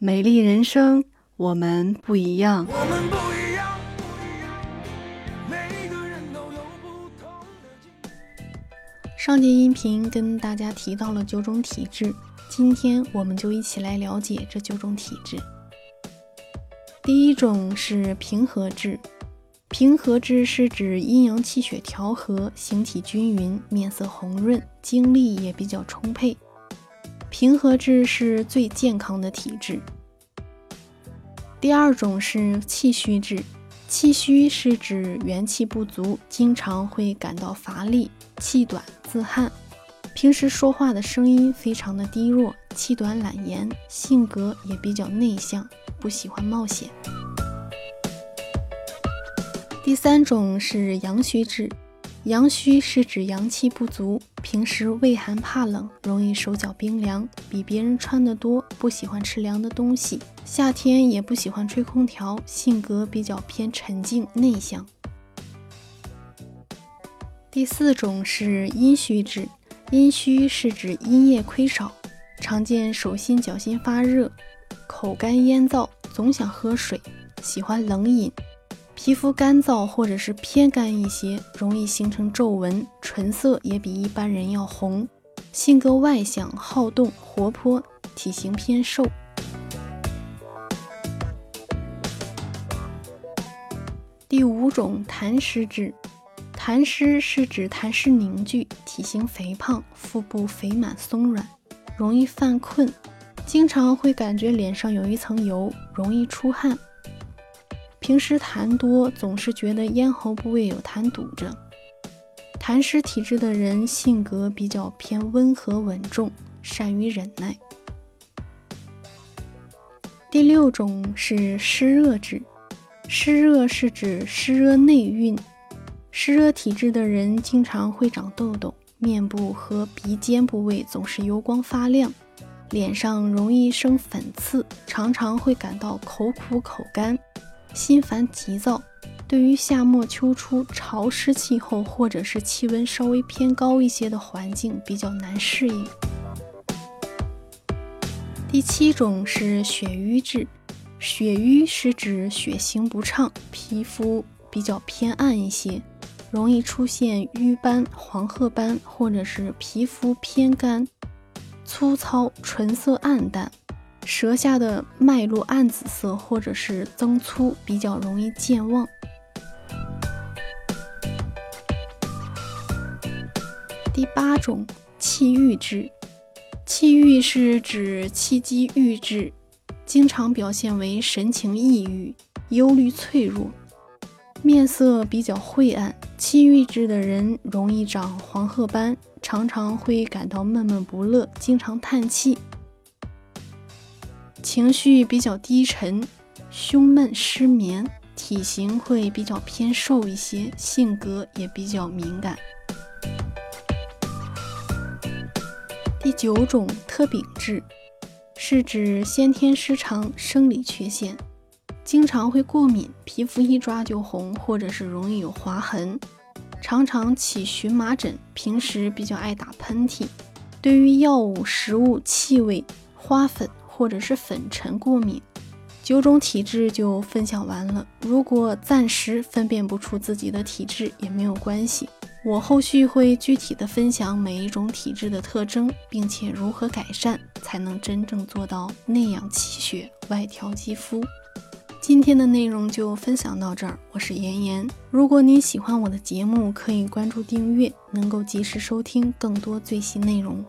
美丽人生，我们不一样。我们不一样，不一样，每个人都有不同的。上节音频跟大家提到了九种体质，今天我们就一起来了解这九种体质。第一种是平和质，平和质是指阴阳气血调和，形体均匀，面色红润，精力也比较充沛。平和质是最健康的体质。第二种是气虚质，气虚是指元气不足，经常会感到乏力、气短、自汗，平时说话的声音非常的低弱，气短懒言，性格也比较内向，不喜欢冒险。第三种是阳虚质。阳虚是指阳气不足，平时畏寒怕冷，容易手脚冰凉，比别人穿得多，不喜欢吃凉的东西，夏天也不喜欢吹空调，性格比较偏沉静内向。第四种是阴虚质，阴虚是指阴液亏少，常见手心脚心发热，口干咽燥，总想喝水，喜欢冷饮。皮肤干燥或者是偏干一些，容易形成皱纹，唇色也比一般人要红，性格外向、好动、活泼，体型偏瘦。第五种痰湿质，痰湿是指痰湿凝聚，体型肥胖，腹部肥满松软，容易犯困，经常会感觉脸上有一层油，容易出汗。平时痰多，总是觉得咽喉部位有痰堵着。痰湿体质的人性格比较偏温和稳重，善于忍耐。第六种是湿热质，湿热是指湿热内蕴，湿热体质的人经常会长痘痘，面部和鼻尖部位总是油光发亮，脸上容易生粉刺，常常会感到口苦口干。心烦急躁，对于夏末秋初潮湿气候或者是气温稍微偏高一些的环境比较难适应。第七种是血瘀质，血瘀是指血行不畅，皮肤比较偏暗一些，容易出现瘀斑、黄褐斑，或者是皮肤偏干、粗糙、唇色暗淡。舌下的脉络暗紫色，或者是增粗，比较容易健忘。第八种气郁质，气郁是指气机郁滞，经常表现为神情抑郁、忧虑、脆弱，面色比较晦暗。气郁质的人容易长黄褐斑，常常会感到闷闷不乐，经常叹气。情绪比较低沉，胸闷失眠，体型会比较偏瘦一些，性格也比较敏感。第九种特禀质，是指先天失常、生理缺陷，经常会过敏，皮肤一抓就红，或者是容易有划痕，常常起荨麻疹，平时比较爱打喷嚏，对于药物、食物、气味、花粉。或者是粉尘过敏，九种体质就分享完了。如果暂时分辨不出自己的体质也没有关系，我后续会具体的分享每一种体质的特征，并且如何改善才能真正做到内养气血、外调肌肤。今天的内容就分享到这儿，我是妍妍。如果你喜欢我的节目，可以关注订阅，能够及时收听更多最新内容。